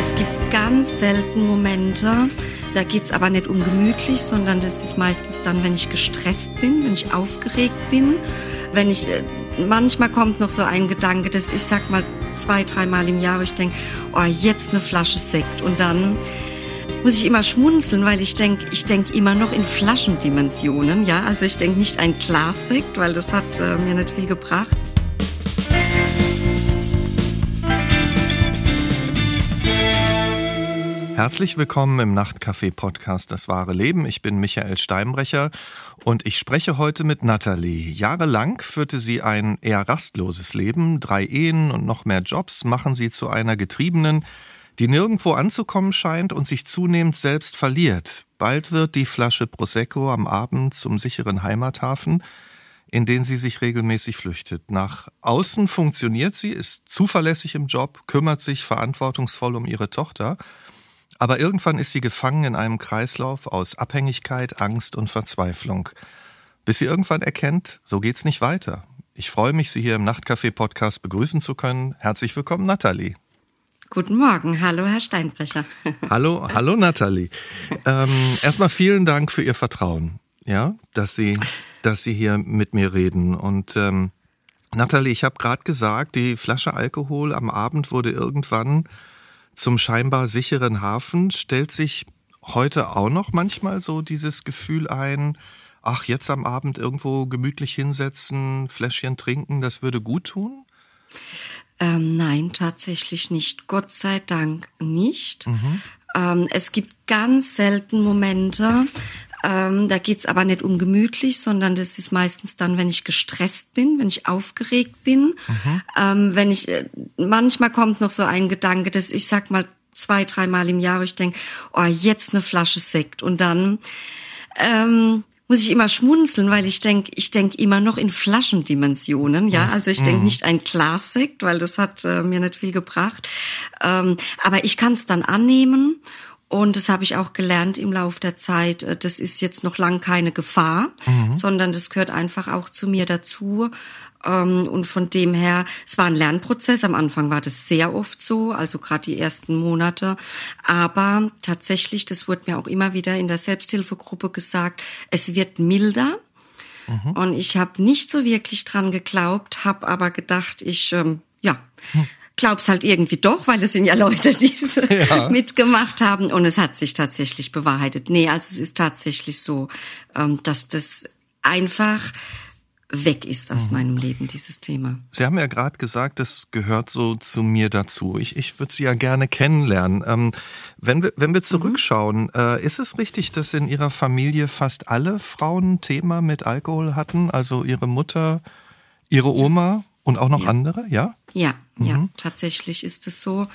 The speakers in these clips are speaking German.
Es gibt ganz selten Momente, da geht's aber nicht um gemütlich, sondern das ist meistens dann, wenn ich gestresst bin, wenn ich aufgeregt bin, wenn ich äh, manchmal kommt noch so ein Gedanke, dass ich sag mal zwei, dreimal im Jahr, wo ich denke, oh, jetzt eine Flasche Sekt und dann muss ich immer schmunzeln, weil ich denke, ich denke immer noch in Flaschendimensionen, ja, also ich denke nicht ein Glas Sekt, weil das hat äh, mir nicht viel gebracht. Herzlich willkommen im Nachtcafé-Podcast Das wahre Leben. Ich bin Michael Steinbrecher und ich spreche heute mit Natalie. Jahrelang führte sie ein eher rastloses Leben. Drei Ehen und noch mehr Jobs machen sie zu einer Getriebenen, die nirgendwo anzukommen scheint und sich zunehmend selbst verliert. Bald wird die Flasche Prosecco am Abend zum sicheren Heimathafen, in den sie sich regelmäßig flüchtet. Nach außen funktioniert sie, ist zuverlässig im Job, kümmert sich verantwortungsvoll um ihre Tochter – aber irgendwann ist sie gefangen in einem Kreislauf aus Abhängigkeit, Angst und Verzweiflung. Bis sie irgendwann erkennt, so geht's nicht weiter. Ich freue mich, Sie hier im Nachtcafé-Podcast begrüßen zu können. Herzlich willkommen, Nathalie. Guten Morgen, hallo Herr Steinbrecher. Hallo, hallo Nathalie. Ähm, erstmal vielen Dank für Ihr Vertrauen, ja, dass Sie, dass Sie hier mit mir reden. Und ähm, Nathalie, ich habe gerade gesagt, die Flasche Alkohol am Abend wurde irgendwann zum scheinbar sicheren Hafen stellt sich heute auch noch manchmal so dieses Gefühl ein, ach, jetzt am Abend irgendwo gemütlich hinsetzen, Fläschchen trinken, das würde gut tun? Ähm, nein, tatsächlich nicht. Gott sei Dank nicht. Mhm. Ähm, es gibt ganz selten Momente, ähm, da geht's aber nicht um gemütlich, sondern das ist meistens dann, wenn ich gestresst bin, wenn ich aufgeregt bin, mhm. ähm, wenn ich äh, manchmal kommt noch so ein Gedanke, dass ich sag mal zwei, dreimal im Jahr, wo ich denke, oh, jetzt eine Flasche Sekt und dann ähm, muss ich immer schmunzeln, weil ich denke, ich denke immer noch in Flaschendimensionen, ja. Also ich denke mhm. nicht ein Glas Sekt, weil das hat äh, mir nicht viel gebracht. Ähm, aber ich kann es dann annehmen und das habe ich auch gelernt im Lauf der Zeit. Äh, das ist jetzt noch lang keine Gefahr, mhm. sondern das gehört einfach auch zu mir dazu. Ähm, und von dem her, es war ein Lernprozess. Am Anfang war das sehr oft so, also gerade die ersten Monate. Aber tatsächlich, das wurde mir auch immer wieder in der Selbsthilfegruppe gesagt, es wird milder. Mhm. Und ich habe nicht so wirklich dran geglaubt, habe aber gedacht, ich, ähm, ja. Mhm glaub's halt irgendwie doch, weil es sind ja Leute, die es ja. mitgemacht haben und es hat sich tatsächlich bewahrheitet. Nee, also es ist tatsächlich so, ähm, dass das einfach weg ist aus mhm. meinem Leben, dieses Thema. Sie haben ja gerade gesagt, das gehört so zu mir dazu. Ich, ich würde Sie ja gerne kennenlernen. Ähm, wenn, wir, wenn wir mhm. zurückschauen, mhm. äh, ist es richtig, dass in Ihrer Familie fast alle Frauen ein Thema mit Alkohol hatten? Also Ihre Mutter, Ihre Oma und auch noch ja. andere, ja? Ja, mhm. ja, tatsächlich ist es so.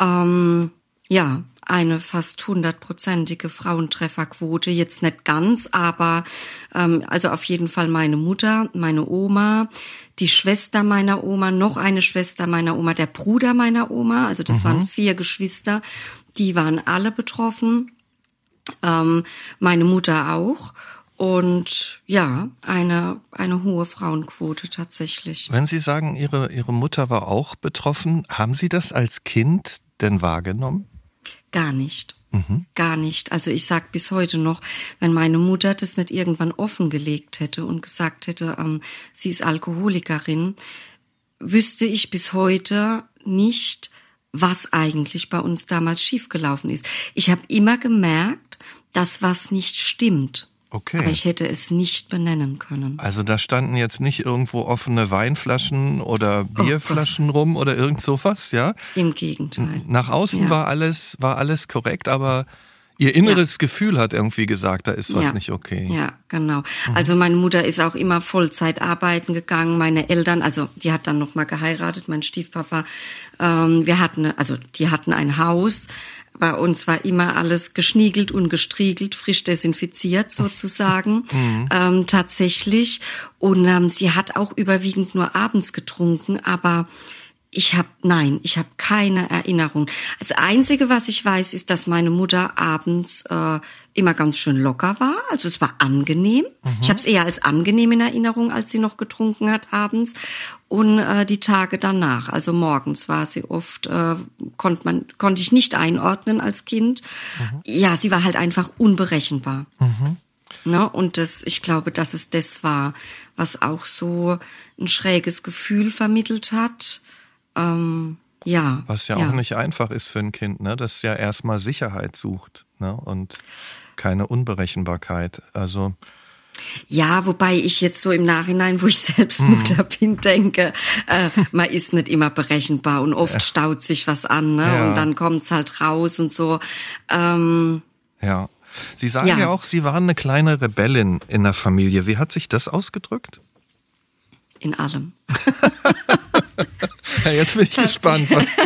Ähm, ja, eine fast hundertprozentige Frauentrefferquote. Jetzt nicht ganz, aber ähm, also auf jeden Fall meine Mutter, meine Oma, die Schwester meiner Oma, noch eine Schwester meiner Oma, der Bruder meiner Oma. Also das mhm. waren vier Geschwister. Die waren alle betroffen. Ähm, meine Mutter auch. Und ja, eine, eine hohe Frauenquote tatsächlich. Wenn Sie sagen, Ihre, Ihre Mutter war auch betroffen, haben Sie das als Kind denn wahrgenommen? Gar nicht. Mhm. Gar nicht. Also ich sag bis heute noch, wenn meine Mutter das nicht irgendwann offengelegt hätte und gesagt hätte, ähm, sie ist Alkoholikerin, wüsste ich bis heute nicht, was eigentlich bei uns damals schiefgelaufen ist. Ich habe immer gemerkt, dass was nicht stimmt. Okay. Aber ich hätte es nicht benennen können. Also da standen jetzt nicht irgendwo offene Weinflaschen oder oh Bierflaschen oh rum oder irgend sowas, ja? Im Gegenteil. Nach außen ja. war alles, war alles korrekt, aber Ihr inneres ja. Gefühl hat irgendwie gesagt, da ist was ja. nicht okay. Ja, genau. Mhm. Also meine Mutter ist auch immer Vollzeit arbeiten gegangen. Meine Eltern, also die hat dann noch mal geheiratet, mein Stiefpapa. Ähm, wir hatten, also die hatten ein Haus bei uns war immer alles geschniegelt und gestriegelt, frisch desinfiziert sozusagen, mhm. ähm, tatsächlich. Und ähm, sie hat auch überwiegend nur abends getrunken, aber Ich habe nein, ich habe keine Erinnerung. Das Einzige, was ich weiß, ist, dass meine Mutter abends äh, immer ganz schön locker war. Also es war angenehm. Mhm. Ich habe es eher als angenehm in Erinnerung, als sie noch getrunken hat abends. Und äh, die Tage danach, also morgens war sie oft, äh, konnte man, konnte ich nicht einordnen als Kind. Mhm. Ja, sie war halt einfach unberechenbar. Mhm. Ne? Und das, ich glaube, dass es das war, was auch so ein schräges Gefühl vermittelt hat ähm, ja. Was ja, ja, auch nicht einfach ist für ein Kind, ne? Das ja erstmal Sicherheit sucht, ne? Und keine Unberechenbarkeit. Also. Ja, wobei ich jetzt so im Nachhinein, wo ich selbst mhm. Mutter bin, denke, äh, man ist nicht immer berechenbar und oft ja. staut sich was an, ne? Ja. Und dann kommt's halt raus und so. Ähm, ja. Sie sagen ja. ja auch, Sie waren eine kleine Rebellin in der Familie. Wie hat sich das ausgedrückt? In allem. ja, jetzt bin ich gespannt, was,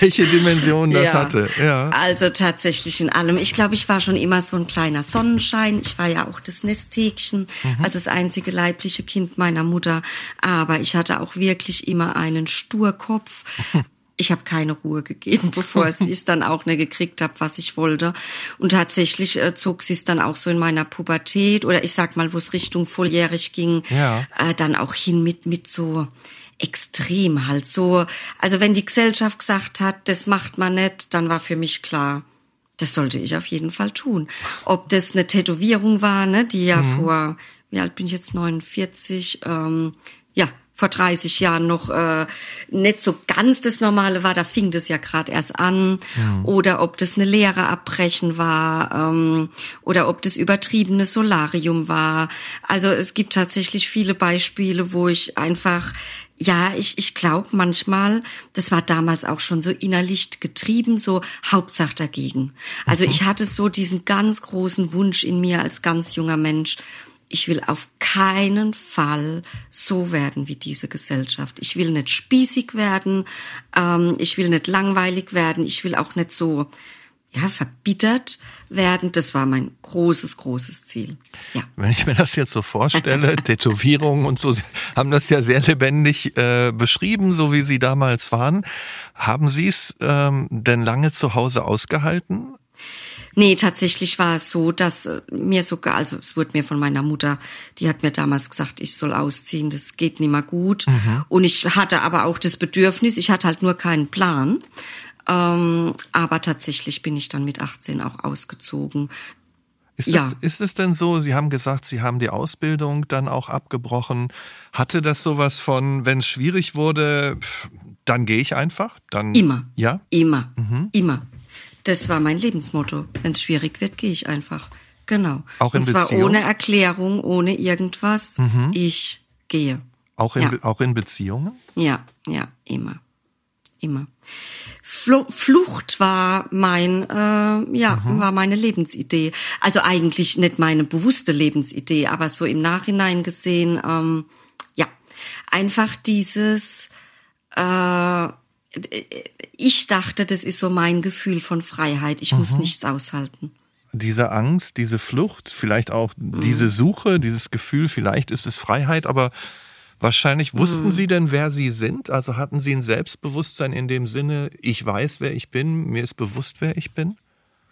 welche Dimension das ja, hatte. Ja. Also tatsächlich in allem. Ich glaube, ich war schon immer so ein kleiner Sonnenschein. Ich war ja auch das Nesthäkchen, mhm. also das einzige leibliche Kind meiner Mutter. Aber ich hatte auch wirklich immer einen Sturkopf. ich habe keine Ruhe gegeben, bevor ich es dann auch nicht gekriegt habe, was ich wollte. Und tatsächlich äh, zog sie es dann auch so in meiner Pubertät oder ich sag mal, wo es Richtung volljährig ging, ja. äh, dann auch hin mit mit so extrem halt so. Also wenn die Gesellschaft gesagt hat, das macht man nicht, dann war für mich klar, das sollte ich auf jeden Fall tun. Ob das eine Tätowierung war, ne, die ja mhm. vor, wie alt bin ich jetzt, 49, ähm, ja, vor 30 Jahren noch äh, nicht so ganz das Normale war, da fing das ja gerade erst an, ja. oder ob das eine Lehre abbrechen war, ähm, oder ob das übertriebene Solarium war. Also es gibt tatsächlich viele Beispiele, wo ich einfach ja, ich, ich glaube manchmal, das war damals auch schon so innerlich getrieben, so Hauptsache dagegen. Also mhm. ich hatte so diesen ganz großen Wunsch in mir als ganz junger Mensch, ich will auf keinen Fall so werden wie diese Gesellschaft. Ich will nicht spießig werden, ähm, ich will nicht langweilig werden, ich will auch nicht so ja, verbittert werden. Das war mein großes, großes Ziel. Ja. Wenn ich mir das jetzt so vorstelle, Tätowierungen und so, Sie haben das ja sehr lebendig äh, beschrieben, so wie Sie damals waren. Haben Sie es ähm, denn lange zu Hause ausgehalten? Nee, tatsächlich war es so, dass äh, mir sogar, also es wurde mir von meiner Mutter, die hat mir damals gesagt, ich soll ausziehen, das geht nicht mehr gut. Mhm. Und ich hatte aber auch das Bedürfnis, ich hatte halt nur keinen Plan. Ähm, aber tatsächlich bin ich dann mit 18 auch ausgezogen. Ist, ja. es, ist es denn so, Sie haben gesagt, Sie haben die Ausbildung dann auch abgebrochen. Hatte das sowas von, wenn es schwierig wurde, dann gehe ich einfach? Dann, immer. Ja? Immer. Mhm. Immer. Das war mein Lebensmotto. Wenn es schwierig wird, gehe ich einfach. Genau. Auch in Und zwar Beziehung? ohne Erklärung, ohne irgendwas. Mhm. Ich gehe. Auch in, ja. auch in Beziehungen? Ja, ja, immer. Immer. Flucht war mein, äh, ja, mhm. war meine Lebensidee. Also eigentlich nicht meine bewusste Lebensidee, aber so im Nachhinein gesehen, ähm, ja, einfach dieses, äh, ich dachte, das ist so mein Gefühl von Freiheit. Ich mhm. muss nichts aushalten. Diese Angst, diese Flucht, vielleicht auch mhm. diese Suche, dieses Gefühl, vielleicht ist es Freiheit, aber wahrscheinlich wussten mhm. Sie denn, wer Sie sind? Also hatten Sie ein Selbstbewusstsein in dem Sinne, ich weiß, wer ich bin, mir ist bewusst, wer ich bin?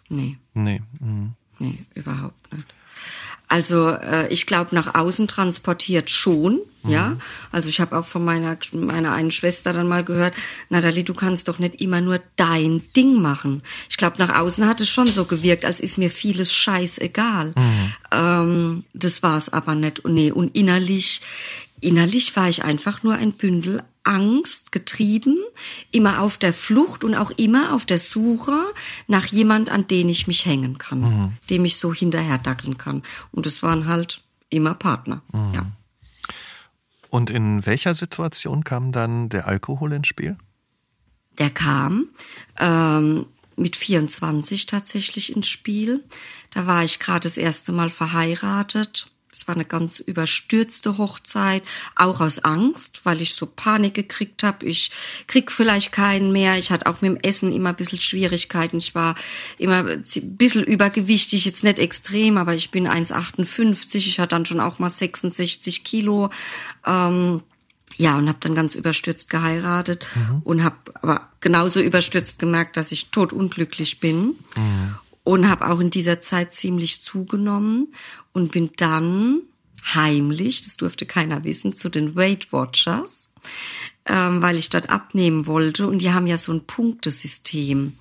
Nee. Nee. Mhm. Nee, überhaupt nicht. Also äh, ich glaube, nach außen transportiert schon, mhm. ja. Also ich habe auch von meiner meiner einen Schwester dann mal gehört, Nathalie, du kannst doch nicht immer nur dein Ding machen. Ich glaube, nach außen hat es schon so gewirkt, als ist mir vieles scheißegal. Mhm. Ähm, das war es aber nicht. Nee, und innerlich, innerlich war ich einfach nur ein Bündel Angst getrieben, immer auf der Flucht und auch immer auf der Suche nach jemand, an den ich mich hängen kann, mhm. dem ich so hinterher dackeln kann. Und es waren halt immer Partner, mhm. ja. Und in welcher Situation kam dann der Alkohol ins Spiel? Der kam ähm, mit 24 tatsächlich ins Spiel. Da war ich gerade das erste Mal verheiratet es war eine ganz überstürzte Hochzeit, auch aus Angst, weil ich so Panik gekriegt habe. Ich krieg vielleicht keinen mehr. Ich hatte auch mit dem Essen immer ein bisschen Schwierigkeiten. Ich war immer ein bisschen übergewichtig, jetzt nicht extrem, aber ich bin 1,58. Ich hatte dann schon auch mal 66 Kilo. Ähm, Ja, und habe dann ganz überstürzt geheiratet mhm. und habe aber genauso überstürzt gemerkt, dass ich totunglücklich bin. Mhm. Und habe auch in dieser Zeit ziemlich zugenommen und bin dann heimlich, das durfte keiner wissen, zu den Weight Watchers, ähm, weil ich dort abnehmen wollte. Und die haben ja so ein Punktesystem.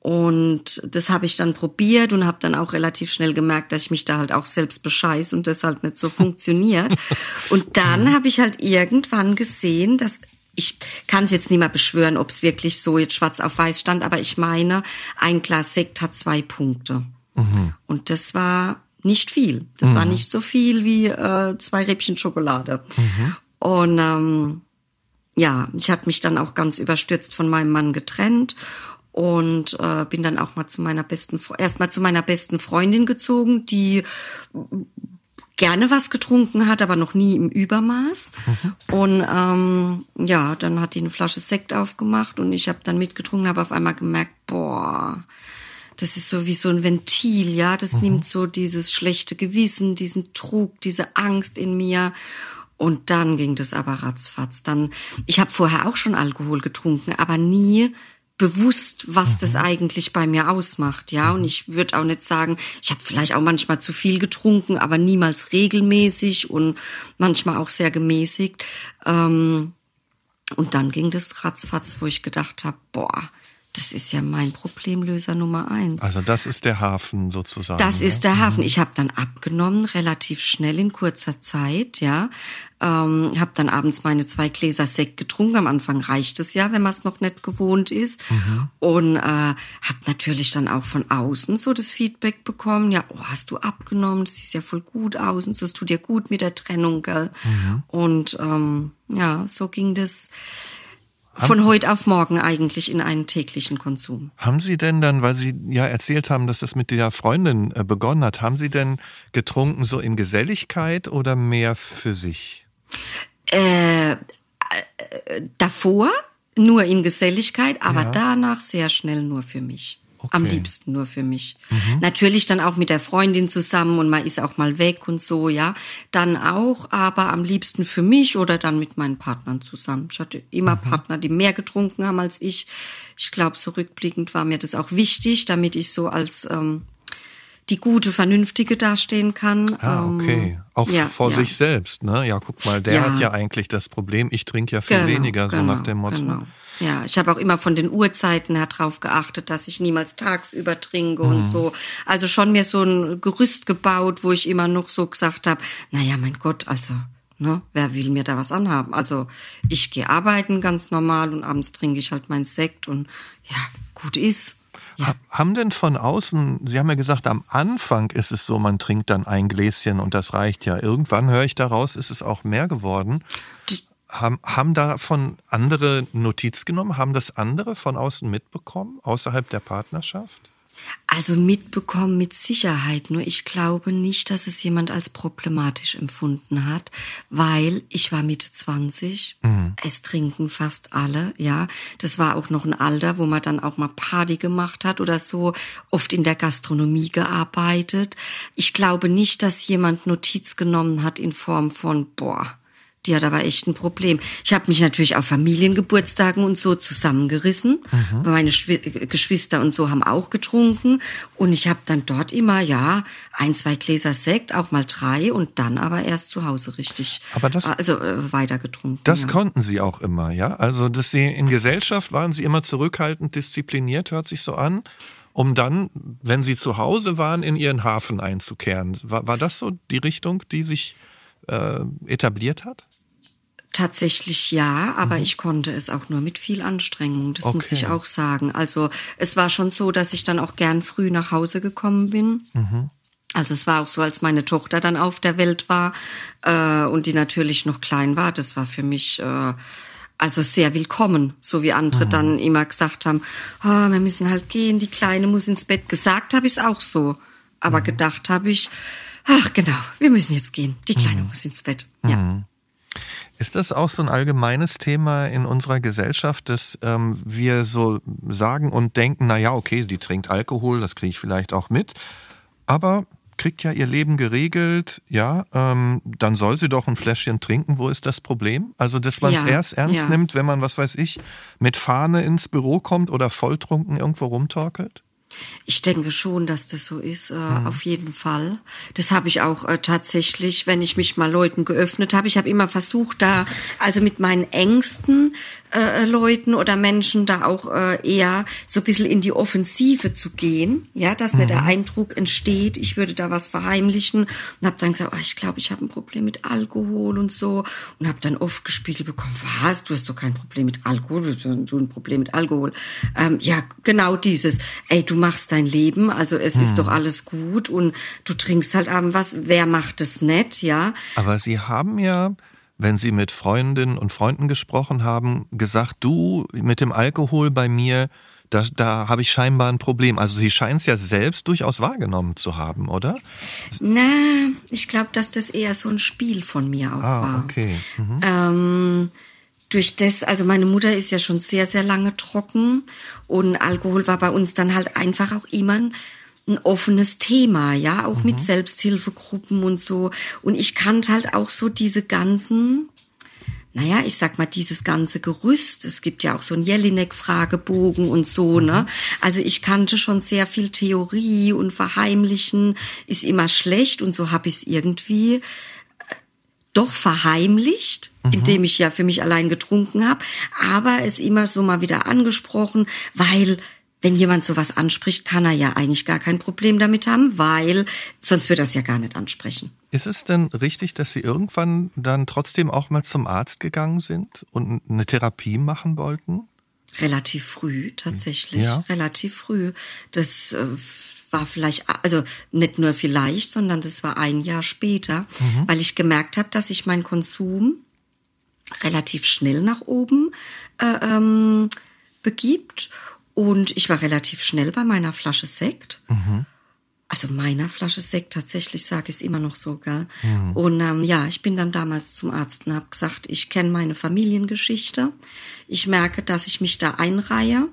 Und das habe ich dann probiert und habe dann auch relativ schnell gemerkt, dass ich mich da halt auch selbst bescheiß und das halt nicht so funktioniert. Und dann mhm. habe ich halt irgendwann gesehen, dass ich kann es jetzt nicht mehr beschwören, ob es wirklich so jetzt schwarz auf weiß stand, aber ich meine, ein Glas Sekt hat zwei Punkte. Mhm. Und das war nicht viel. Das mhm. war nicht so viel wie äh, zwei Rippchen Schokolade. Mhm. Und ähm, ja, ich habe mich dann auch ganz überstürzt von meinem Mann getrennt und äh, bin dann auch mal zu meiner besten erstmal zu meiner besten Freundin gezogen, die gerne was getrunken hat, aber noch nie im Übermaß. Mhm. Und ähm, ja, dann hat die eine Flasche Sekt aufgemacht und ich habe dann mitgetrunken, habe auf einmal gemerkt, boah, das ist so wie so ein Ventil, ja, das mhm. nimmt so dieses schlechte Gewissen, diesen Trug, diese Angst in mir. Und dann ging das aber ratzfatz. Dann, ich habe vorher auch schon Alkohol getrunken, aber nie bewusst, was mhm. das eigentlich bei mir ausmacht, ja. Und mhm. ich würde auch nicht sagen, ich habe vielleicht auch manchmal zu viel getrunken, aber niemals regelmäßig und manchmal auch sehr gemäßigt. Ähm, und dann ging das ratzfatz, wo ich gedacht habe, boah, das ist ja mein Problemlöser Nummer eins. Also das ist der Hafen sozusagen. Das ist der Hafen. Mhm. Ich habe dann abgenommen, relativ schnell in kurzer Zeit, ja. Ähm, habe dann abends meine zwei Gläser Sekt getrunken. Am Anfang reicht es ja, wenn man es noch nicht gewohnt ist. Mhm. Und äh, habe natürlich dann auch von außen so das Feedback bekommen. Ja, oh, hast du abgenommen? Das sieht ja voll gut aus und so. Es tut dir gut mit der Trennung, gell? Mhm. Und ähm, ja, so ging das von heute auf morgen eigentlich in einen täglichen Konsum. Haben Sie denn dann, weil Sie ja erzählt haben, dass das mit der Freundin äh, begonnen hat, haben Sie denn getrunken so in Geselligkeit oder mehr für sich? Äh, äh davor nur in Geselligkeit, aber ja. danach sehr schnell nur für mich. Okay. Am liebsten nur für mich. Mhm. Natürlich dann auch mit der Freundin zusammen und man ist auch mal weg und so, ja. Dann auch, aber am liebsten für mich oder dann mit meinen Partnern zusammen. Ich hatte immer mhm. Partner, die mehr getrunken haben als ich. Ich glaube, so rückblickend war mir das auch wichtig, damit ich so als ähm, die gute, vernünftige dastehen kann. Ah, ähm, okay. Auch ja, vor ja. sich selbst, ne? Ja, guck mal, der ja. hat ja eigentlich das Problem, ich trinke ja viel genau, weniger, so genau, nach dem Motto. Genau. Ja, ich habe auch immer von den Uhrzeiten her drauf geachtet, dass ich niemals tagsüber trinke mhm. und so. Also schon mir so ein Gerüst gebaut, wo ich immer noch so gesagt habe, naja, mein Gott, also, ne, wer will mir da was anhaben? Also ich gehe arbeiten ganz normal und abends trinke ich halt mein Sekt und ja, gut ist. Ja. Haben denn von außen, Sie haben ja gesagt, am Anfang ist es so, man trinkt dann ein Gläschen und das reicht ja. Irgendwann höre ich daraus, ist es auch mehr geworden. Haben, haben davon andere Notiz genommen? Haben das andere von außen mitbekommen, außerhalb der Partnerschaft? Also mitbekommen mit Sicherheit, nur ich glaube nicht, dass es jemand als problematisch empfunden hat, weil ich war Mitte 20, mhm. es trinken fast alle, ja. Das war auch noch ein Alter, wo man dann auch mal Party gemacht hat oder so, oft in der Gastronomie gearbeitet. Ich glaube nicht, dass jemand Notiz genommen hat in Form von, boah, die hat aber echt ein Problem. Ich habe mich natürlich auf Familiengeburtstagen und so zusammengerissen. Mhm. Meine Schw Geschwister und so haben auch getrunken. Und ich habe dann dort immer, ja, ein, zwei Gläser Sekt, auch mal drei und dann aber erst zu Hause richtig aber das, also, äh, weiter getrunken. Das ja. konnten Sie auch immer, ja? Also dass Sie in Gesellschaft waren Sie immer zurückhaltend, diszipliniert, hört sich so an um dann, wenn sie zu Hause waren, in ihren Hafen einzukehren. War, war das so die Richtung, die sich äh, etabliert hat? Tatsächlich ja, aber mhm. ich konnte es auch nur mit viel Anstrengung, das okay. muss ich auch sagen. Also es war schon so, dass ich dann auch gern früh nach Hause gekommen bin. Mhm. Also es war auch so, als meine Tochter dann auf der Welt war äh, und die natürlich noch klein war, das war für mich äh, also sehr willkommen, so wie andere mhm. dann immer gesagt haben, oh, wir müssen halt gehen, die Kleine muss ins Bett. Gesagt habe ich es auch so, aber mhm. gedacht habe ich, ach genau, wir müssen jetzt gehen, die Kleine mhm. muss ins Bett. Ja. Mhm. Ist das auch so ein allgemeines Thema in unserer Gesellschaft, dass ähm, wir so sagen und denken, na ja, okay, die trinkt Alkohol, das kriege ich vielleicht auch mit, aber kriegt ja ihr Leben geregelt, ja, ähm, dann soll sie doch ein Fläschchen trinken. Wo ist das Problem? Also, dass man es ja, erst ernst ja. nimmt, wenn man, was weiß ich, mit Fahne ins Büro kommt oder volltrunken irgendwo rumtorkelt? Ich denke schon, dass das so ist, äh, mhm. auf jeden Fall. Das habe ich auch äh, tatsächlich, wenn ich mich mal Leuten geöffnet habe. Ich habe immer versucht, da also mit meinen Engsten äh, Leuten oder Menschen da auch äh, eher so ein bisschen in die Offensive zu gehen, ja, dass mhm. nicht der mhm. Eindruck entsteht, ich würde da was verheimlichen und habe dann gesagt, oh, ich glaube, ich habe ein Problem mit Alkohol und so und habe dann oft gespiegelt bekommen, was, du hast doch kein Problem mit Alkohol, du hast ein Problem mit Alkohol. Ähm, ja, genau dieses, ey, du machst dein Leben, also es mhm. ist doch alles gut und du trinkst halt abends was, wer macht es nicht, ja? Aber Sie haben ja wenn Sie mit Freundinnen und Freunden gesprochen haben, gesagt, du mit dem Alkohol bei mir, da, da habe ich scheinbar ein Problem. Also Sie scheinen es ja selbst durchaus wahrgenommen zu haben, oder? Na, ich glaube, dass das eher so ein Spiel von mir auch ah, war. Okay. Mhm. Ähm, durch das, also meine Mutter ist ja schon sehr, sehr lange trocken und Alkohol war bei uns dann halt einfach auch immer ein offenes Thema, ja, auch mhm. mit Selbsthilfegruppen und so. Und ich kannte halt auch so diese ganzen, naja, ich sag mal, dieses ganze Gerüst. Es gibt ja auch so ein Jelinek-Fragebogen und so, mhm. ne? Also ich kannte schon sehr viel Theorie und Verheimlichen ist immer schlecht und so habe ich es irgendwie doch verheimlicht, mhm. indem ich ja für mich allein getrunken habe, aber es immer so mal wieder angesprochen, weil wenn jemand sowas anspricht, kann er ja eigentlich gar kein Problem damit haben, weil sonst wird er es ja gar nicht ansprechen. Ist es denn richtig, dass Sie irgendwann dann trotzdem auch mal zum Arzt gegangen sind und eine Therapie machen wollten? Relativ früh, tatsächlich. Ja. Relativ früh. Das äh, war vielleicht, also nicht nur vielleicht, sondern das war ein Jahr später, mhm. weil ich gemerkt habe, dass ich meinen Konsum relativ schnell nach oben äh, ähm, begibt und ich war relativ schnell bei meiner Flasche Sekt. Mhm. Also meiner Flasche Sekt tatsächlich sage ich es immer noch so, gell? Mhm. Und ähm, ja, ich bin dann damals zum Arzt und habe gesagt, ich kenne meine Familiengeschichte. Ich merke, dass ich mich da einreihe.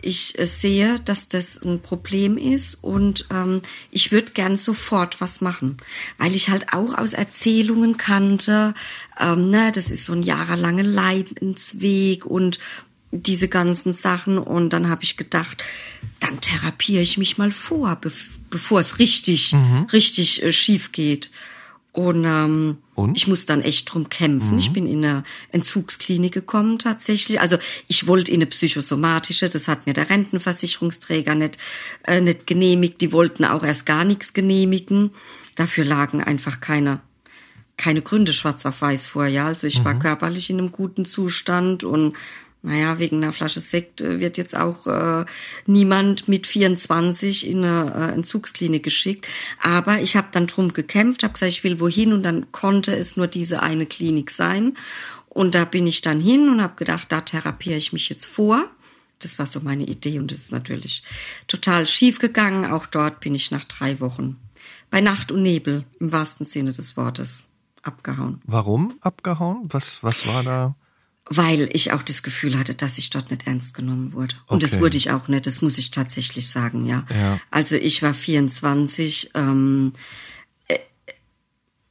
Ich äh, sehe, dass das ein Problem ist und ähm, ich würde gern sofort was machen, weil ich halt auch aus Erzählungen kannte, ähm, ne, das ist so ein jahrelanger Leidensweg und diese ganzen Sachen und dann habe ich gedacht, dann therapiere ich mich mal vor, be bevor es richtig, mhm. richtig äh, schief geht. Und, ähm, und, ich muss dann echt drum kämpfen. Mhm. Ich bin in eine Entzugsklinik gekommen tatsächlich. Also ich wollte in eine psychosomatische, das hat mir der Rentenversicherungsträger nicht, äh, nicht genehmigt. Die wollten auch erst gar nichts genehmigen. Dafür lagen einfach keine keine Gründe schwarz auf weiß vor, ja. Also ich mhm. war körperlich in einem guten Zustand und naja, wegen einer Flasche Sekt äh, wird jetzt auch äh, niemand mit 24 in eine äh, Entzugsklinik geschickt. Aber ich habe dann drum gekämpft, habe gesagt, ich will wohin und dann konnte es nur diese eine Klinik sein. Und da bin ich dann hin und habe gedacht, da therapiere ich mich jetzt vor. Das war so meine Idee und das ist natürlich total schief gegangen. Auch dort bin ich nach drei Wochen bei Nacht und Nebel im wahrsten Sinne des Wortes abgehauen. Warum abgehauen? Was, was war da? Weil ich auch das Gefühl hatte, dass ich dort nicht ernst genommen wurde. Und okay. das wurde ich auch nicht, das muss ich tatsächlich sagen, ja. ja. Also ich war 24, ähm, äh,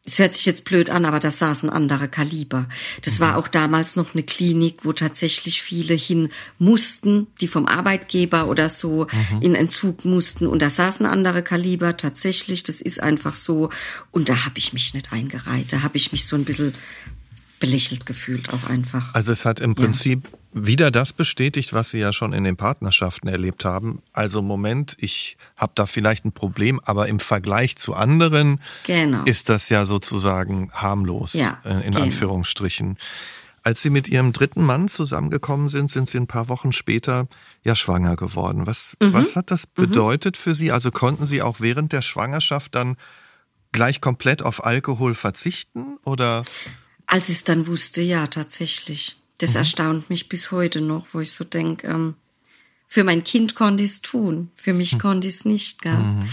es hört sich jetzt blöd an, aber das saß ein anderer Kaliber. Das mhm. war auch damals noch eine Klinik, wo tatsächlich viele hin mussten, die vom Arbeitgeber oder so mhm. in Entzug mussten. Und da saß ein anderer Kaliber tatsächlich. Das ist einfach so. Und da habe ich mich nicht eingereiht. Da habe ich mich so ein bisschen belächelt gefühlt auch einfach. Also es hat im Prinzip ja. wieder das bestätigt, was Sie ja schon in den Partnerschaften erlebt haben. Also Moment, ich habe da vielleicht ein Problem, aber im Vergleich zu anderen genau. ist das ja sozusagen harmlos, ja, äh, in genau. Anführungsstrichen. Als Sie mit Ihrem dritten Mann zusammengekommen sind, sind Sie ein paar Wochen später ja schwanger geworden. Was, mhm. was hat das mhm. bedeutet mhm. für Sie? Also konnten Sie auch während der Schwangerschaft dann gleich komplett auf Alkohol verzichten oder? Als ich es dann wusste, ja, tatsächlich. Das mhm. erstaunt mich bis heute noch, wo ich so denke, ähm, für mein Kind konnte ich es tun, für mich mhm. konnte ich es nicht. Gell? Mhm.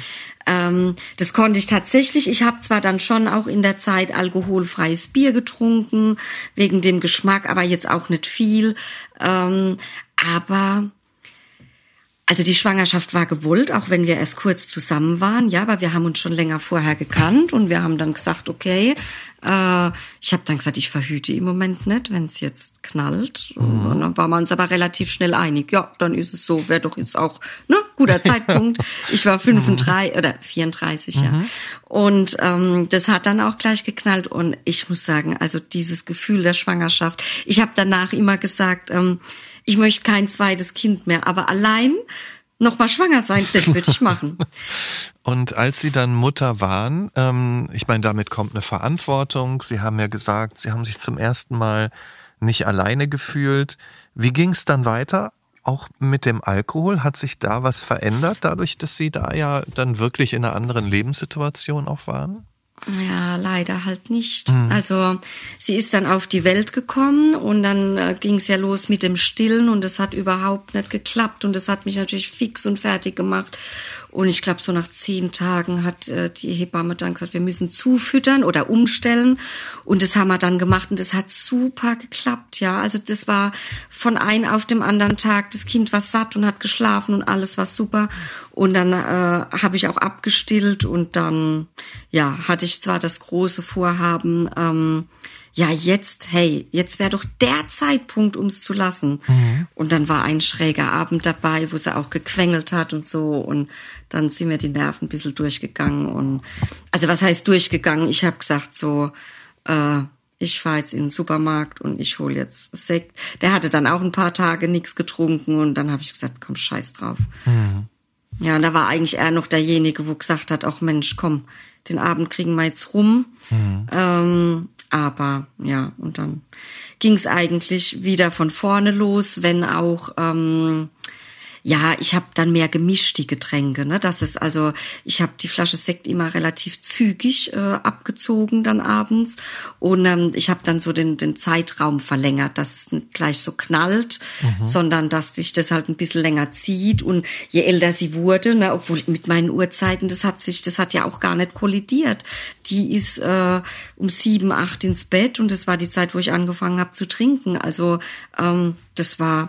Ähm, das konnte ich tatsächlich. Ich habe zwar dann schon auch in der Zeit alkoholfreies Bier getrunken, wegen dem Geschmack, aber jetzt auch nicht viel. Ähm, aber Also die Schwangerschaft war gewollt, auch wenn wir erst kurz zusammen waren, ja, aber wir haben uns schon länger vorher gekannt und wir haben dann gesagt, okay, äh, ich habe dann gesagt, ich verhüte im Moment nicht, wenn es jetzt knallt. Mhm. Und dann waren wir uns aber relativ schnell einig. Ja, dann ist es so, wäre doch jetzt auch ne guter Zeitpunkt. Ich war 35 mhm. oder 34, mhm. ja. Und ähm, das hat dann auch gleich geknallt. Und ich muss sagen, also dieses Gefühl der Schwangerschaft. Ich habe danach immer gesagt, ähm, ich möchte kein zweites Kind mehr, aber allein noch mal schwanger sein, das würde ich machen. Und als Sie dann Mutter waren, ähm, ich meine, damit kommt eine Verantwortung. Sie haben ja gesagt, Sie haben sich zum ersten Mal nicht alleine gefühlt. Wie ging es dann weiter? Auch mit dem Alkohol hat sich da was verändert, dadurch, dass Sie da ja dann wirklich in einer anderen Lebenssituation auch waren? Ja, leider halt nicht. Mhm. Also sie ist dann auf die Welt gekommen und dann äh, ging es ja los mit dem Stillen und es hat überhaupt nicht geklappt und es hat mich natürlich fix und fertig gemacht. Und ich glaube, so nach zehn Tagen hat äh, die Hebamme dann gesagt, wir müssen zufüttern oder umstellen. Und das haben wir dann gemacht und das hat super geklappt, ja. Also das war von einem auf dem anderen Tag, das Kind war satt und hat geschlafen und alles war super. Und dann äh, habe ich auch abgestillt und dann, ja, hatte ich zwar das große Vorhaben, ähm, ja, jetzt, hey, jetzt wäre doch der Zeitpunkt, ums zu lassen. Mhm. Und dann war ein schräger Abend dabei, wo sie auch gequengelt hat und so. Und dann sind mir die Nerven ein bisschen durchgegangen. Und also was heißt durchgegangen? Ich habe gesagt so, äh, ich fahre jetzt in den Supermarkt und ich hole jetzt Sekt. Der hatte dann auch ein paar Tage nichts getrunken und dann habe ich gesagt, komm, scheiß drauf. Mhm. Ja, und da war eigentlich er noch derjenige, wo gesagt hat, auch Mensch, komm, den Abend kriegen wir jetzt rum. Mhm. Ähm, aber ja, und dann ging es eigentlich wieder von vorne los, wenn auch ähm, ja, ich habe dann mehr gemischt die Getränke. Ne? Das ist also, ich habe die Flasche Sekt immer relativ zügig äh, abgezogen dann abends und ähm, ich habe dann so den, den Zeitraum verlängert, dass es nicht gleich so knallt, mhm. sondern dass sich das halt ein bisschen länger zieht und je älter sie wurde, ne, obwohl mit meinen Uhrzeiten, das hat sich, das hat ja auch gar nicht kollidiert. Die ist äh, um sieben, acht ins Bett und das war die Zeit, wo ich angefangen habe zu trinken. Also ähm, das war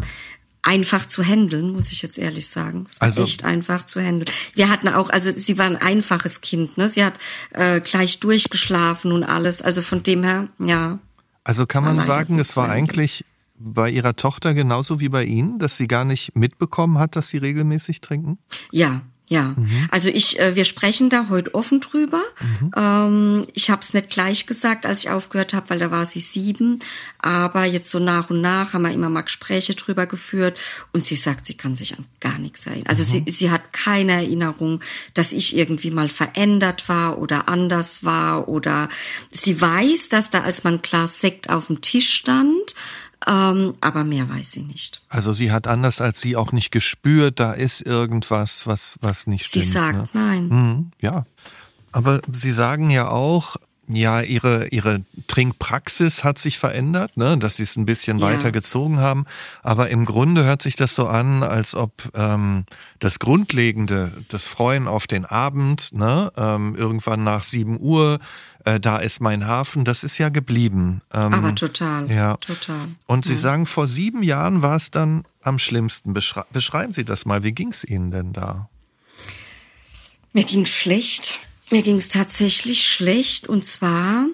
einfach zu handeln, muss ich jetzt ehrlich sagen. Es war also, echt einfach zu handeln. Wir hatten auch, also sie war ein einfaches Kind, ne? Sie hat äh, gleich durchgeschlafen und alles. Also von dem her, ja. Also kann man sagen, es war eigentlich bei ihrer Tochter genauso wie bei Ihnen, dass sie gar nicht mitbekommen hat, dass sie regelmäßig trinken? Ja, ja, mhm. also ich, äh, wir sprechen da heute offen drüber. Mhm. Ähm, ich habe es nicht gleich gesagt, als ich aufgehört habe, weil da war sie sieben. Aber jetzt so nach und nach haben wir immer mal Gespräche drüber geführt und sie sagt, sie kann sich an gar nichts erinnern. Also mhm. sie, sie hat keine Erinnerung, dass ich irgendwie mal verändert war oder anders war oder sie weiß, dass da als man Glas Sekt auf dem Tisch stand, ähm, aber mehr weiß sie nicht. Also sie hat anders als Sie auch nicht gespürt, da ist irgendwas, was, was nicht stimmt. Sie sagt ne? nein. Mhm, ja. Aber Sie sagen ja auch, ja, ihre, ihre Trinkpraxis hat sich verändert, ne? dass sie es ein bisschen ja. weiter gezogen haben. Aber im Grunde hört sich das so an, als ob ähm, das Grundlegende, das Freuen auf den Abend, ne? ähm, irgendwann nach sieben Uhr, äh, da ist mein Hafen, das ist ja geblieben. Ähm, Aber total, ja. total. Und Sie ja. sagen, vor sieben Jahren war es dann am schlimmsten. Beschrei beschreiben Sie das mal, wie ging es Ihnen denn da? Mir ging schlecht. Mir ging es tatsächlich schlecht und zwar,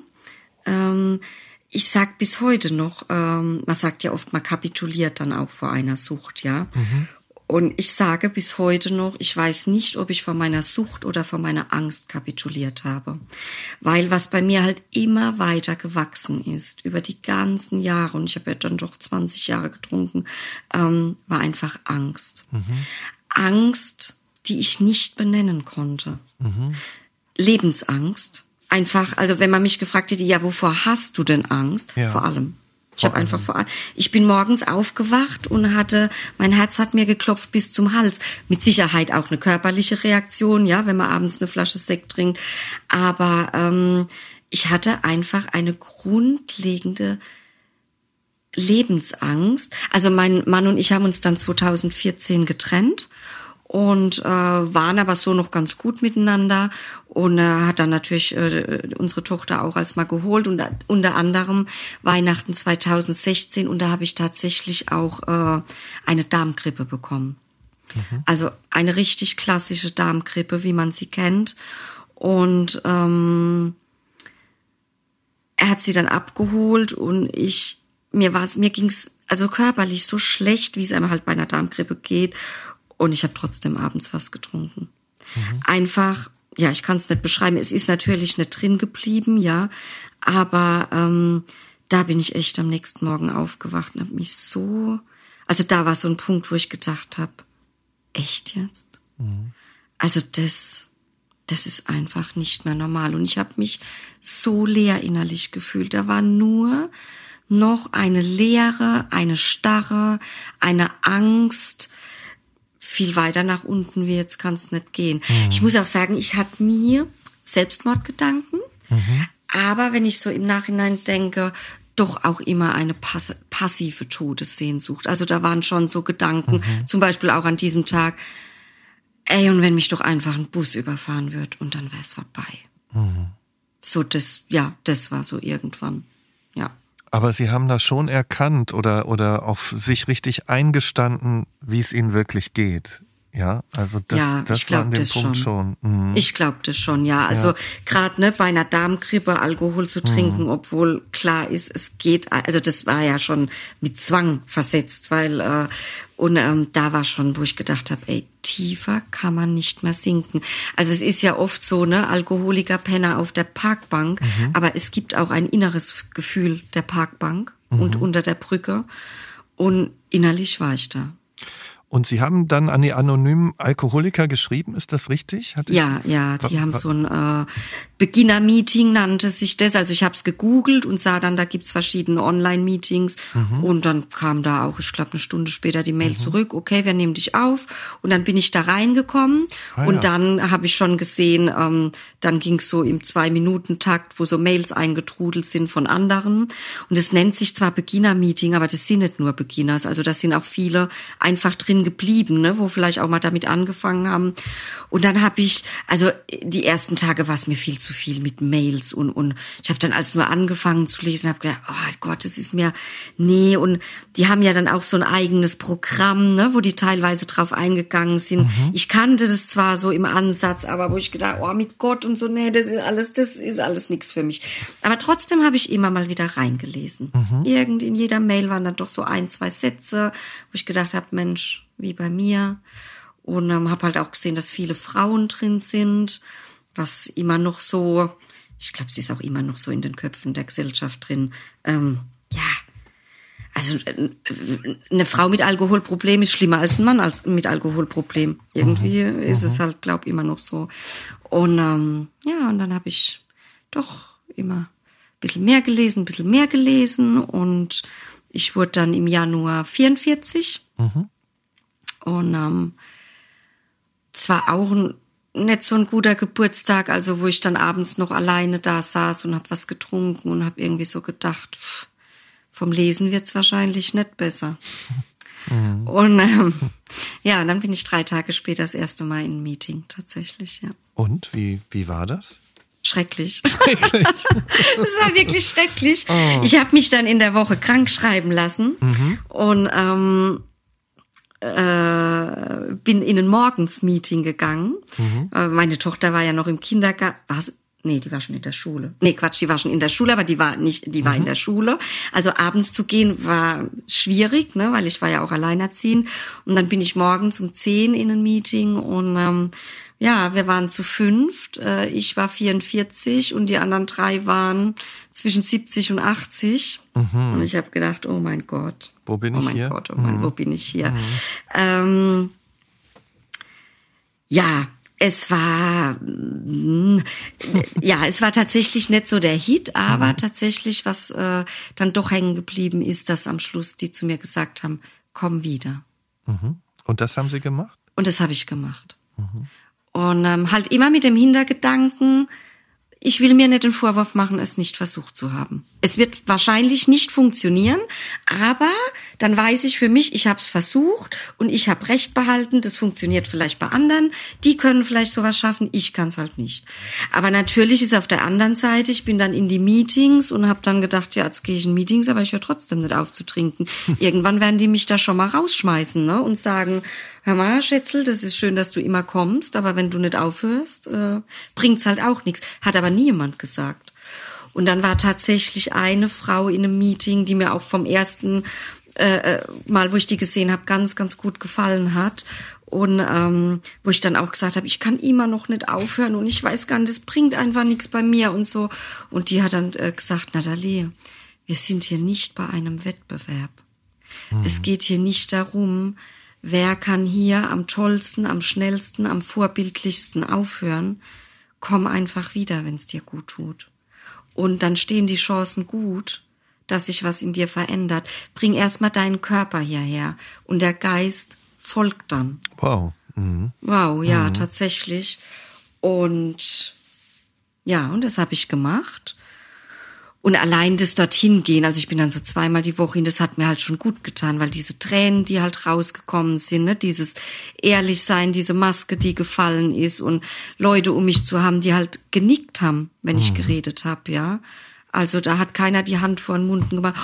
ähm, ich sag bis heute noch, ähm, man sagt ja oft, man kapituliert dann auch vor einer Sucht, ja. Mhm. Und ich sage bis heute noch, ich weiß nicht, ob ich vor meiner Sucht oder vor meiner Angst kapituliert habe. Weil was bei mir halt immer weiter gewachsen ist, über die ganzen Jahre, und ich habe ja dann doch 20 Jahre getrunken, ähm, war einfach Angst. Mhm. Angst, die ich nicht benennen konnte. Mhm. Lebensangst. Einfach, also wenn man mich gefragt hätte, ja, wovor hast du denn Angst? Ja. Vor allem. Ich habe einfach vor ich bin morgens aufgewacht und hatte mein Herz hat mir geklopft bis zum Hals. Mit Sicherheit auch eine körperliche Reaktion, ja, wenn man abends eine Flasche Sekt trinkt, aber ähm, ich hatte einfach eine grundlegende Lebensangst. Also mein Mann und ich haben uns dann 2014 getrennt und äh, waren aber so noch ganz gut miteinander und äh, hat dann natürlich äh, unsere Tochter auch als mal geholt und unter anderem Weihnachten 2016 und da habe ich tatsächlich auch äh, eine Darmgrippe bekommen. Mhm. Also eine richtig klassische Darmgrippe, wie man sie kennt. Und ähm, er hat sie dann abgeholt und ich mir war mir ging's also körperlich so schlecht, wie es einem halt bei einer Darmgrippe geht. Und ich habe trotzdem abends was getrunken. Mhm. Einfach, ja, ich kann es nicht beschreiben. Es ist natürlich nicht drin geblieben, ja, aber ähm, da bin ich echt am nächsten Morgen aufgewacht und habe mich so, also da war so ein Punkt, wo ich gedacht habe, echt jetzt? Mhm. Also das, das ist einfach nicht mehr normal. Und ich habe mich so leer innerlich gefühlt. Da war nur noch eine Leere, eine Starre, eine Angst. Viel weiter nach unten wie jetzt kann es nicht gehen. Mhm. Ich muss auch sagen, ich hatte nie Selbstmordgedanken. Mhm. Aber wenn ich so im Nachhinein denke, doch auch immer eine pass passive Todessehnsucht. Also da waren schon so Gedanken, mhm. zum Beispiel auch an diesem Tag, ey, und wenn mich doch einfach ein Bus überfahren wird und dann wäre es vorbei. Mhm. So das, ja, das war so irgendwann. Aber Sie haben das schon erkannt oder, oder auf sich richtig eingestanden, wie es Ihnen wirklich geht. Ja, also das, ja, das war an dem Punkt schon. schon. Mhm. Ich glaube das schon, ja. Also ja. gerade ne, bei einer Darmgrippe Alkohol zu trinken, mhm. obwohl klar ist, es geht, also das war ja schon mit Zwang versetzt, weil äh, und ähm, da war schon, wo ich gedacht habe, ey, tiefer kann man nicht mehr sinken. Also es ist ja oft so, ne, Alkoholiker Penner auf der Parkbank, mhm. aber es gibt auch ein inneres Gefühl der Parkbank und mhm. unter der Brücke. Und innerlich war ich da. Und Sie haben dann an die anonymen Alkoholiker geschrieben, ist das richtig? Hatte ja, ich, ja, die haben so ein äh, Beginner-Meeting nannte sich das. Also ich habe es gegoogelt und sah dann, da gibt's verschiedene Online-Meetings mhm. und dann kam da auch, ich glaube, eine Stunde später die Mail mhm. zurück, okay, wir nehmen dich auf. Und dann bin ich da reingekommen ah, und ja. dann habe ich schon gesehen, ähm, dann ging's so im Zwei-Minuten-Takt, wo so Mails eingetrudelt sind von anderen. Und es nennt sich zwar Beginner-Meeting, aber das sind nicht nur Beginners. Also da sind auch viele einfach drin geblieben, ne, wo vielleicht auch mal damit angefangen haben. Und dann habe ich, also die ersten Tage war es mir viel zu viel mit Mails und und ich habe dann als nur angefangen zu lesen, habe gedacht, oh Gott, das ist mir nee und die haben ja dann auch so ein eigenes Programm, ne, wo die teilweise drauf eingegangen sind. Mhm. Ich kannte das zwar so im Ansatz, aber wo ich gedacht, oh mit Gott und so, nee, das ist alles, das ist alles nichts für mich. Aber trotzdem habe ich immer mal wieder reingelesen. Mhm. Irgend in jeder Mail waren dann doch so ein, zwei Sätze, wo ich gedacht habe, Mensch, wie bei mir. Und ähm, habe halt auch gesehen, dass viele Frauen drin sind, was immer noch so, ich glaube, sie ist auch immer noch so in den Köpfen der Gesellschaft drin. Ähm, ja, also äh, eine Frau mit Alkoholproblem ist schlimmer als ein Mann als mit Alkoholproblem. Irgendwie mhm. ist es mhm. halt, glaube immer noch so. Und ähm, ja, und dann habe ich doch immer ein bisschen mehr gelesen, ein bisschen mehr gelesen und ich wurde dann im Januar 44. Mhm. Und ähm, es war auch ein, nicht so ein guter Geburtstag, also wo ich dann abends noch alleine da saß und hab was getrunken und hab irgendwie so gedacht, pff, vom Lesen wird's wahrscheinlich nicht besser. Mhm. Und ähm, ja, und dann bin ich drei Tage später das erste Mal in ein Meeting tatsächlich, ja. Und wie wie war das? Schrecklich. Schrecklich. das war wirklich schrecklich. Oh. Ich habe mich dann in der Woche krank schreiben lassen mhm. und ähm, äh, bin in ein Morgensmeeting gegangen. Mhm. Äh, meine Tochter war ja noch im Kindergarten. Was? Nee, die war schon in der Schule. Nee, Quatsch, die war schon in der Schule, aber die war nicht, die war mhm. in der Schule. Also abends zu gehen war schwierig, ne, weil ich war ja auch alleinerziehend. Und dann bin ich morgens um zehn in ein Meeting und ähm, ja, wir waren zu fünft. Äh, ich war 44 und die anderen drei waren zwischen 70 und 80. Mhm. Und ich habe gedacht, oh mein Gott. Wo bin ich hier? Oh mein hier? Gott, oh mein, mhm. wo bin ich hier? Mhm. Ähm, ja, es war mm, ja, es war tatsächlich nicht so der Hit, aber mhm. tatsächlich, was äh, dann doch hängen geblieben ist, dass am Schluss die zu mir gesagt haben, komm wieder. Mhm. Und das haben sie gemacht? Und das habe ich gemacht. Mhm. Und ähm, halt immer mit dem Hintergedanken, ich will mir nicht den Vorwurf machen, es nicht versucht zu haben. Es wird wahrscheinlich nicht funktionieren, aber dann weiß ich für mich, ich habe es versucht und ich habe Recht behalten. Das funktioniert vielleicht bei anderen. Die können vielleicht sowas schaffen, ich kann es halt nicht. Aber natürlich ist auf der anderen Seite, ich bin dann in die Meetings und habe dann gedacht, ja, jetzt gehe ich in Meetings, aber ich höre trotzdem nicht auf zu trinken. Irgendwann werden die mich da schon mal rausschmeißen ne? und sagen, hör mal, Schätzel, das ist schön, dass du immer kommst, aber wenn du nicht aufhörst, äh, bringt's halt auch nichts. Hat aber nie jemand gesagt. Und dann war tatsächlich eine Frau in einem Meeting, die mir auch vom ersten äh, äh, Mal, wo ich die gesehen habe, ganz, ganz gut gefallen hat. Und ähm, wo ich dann auch gesagt habe, ich kann immer noch nicht aufhören und ich weiß gar nicht, das bringt einfach nichts bei mir und so. Und die hat dann äh, gesagt, Natalie, wir sind hier nicht bei einem Wettbewerb. Mhm. Es geht hier nicht darum, wer kann hier am tollsten, am schnellsten, am vorbildlichsten aufhören. Komm einfach wieder, wenn es dir gut tut. Und dann stehen die Chancen gut, dass sich was in dir verändert. Bring erstmal deinen Körper hierher und der Geist folgt dann. Wow. Mhm. Wow, ja, mhm. tatsächlich. Und ja, und das habe ich gemacht. Und allein das dorthin gehen, also ich bin dann so zweimal die Woche hin, das hat mir halt schon gut getan, weil diese Tränen, die halt rausgekommen sind, ne, dieses ehrlich sein, diese Maske, die gefallen ist und Leute um mich zu haben, die halt genickt haben, wenn ich mhm. geredet habe, ja. Also da hat keiner die Hand vor den Mund gemacht,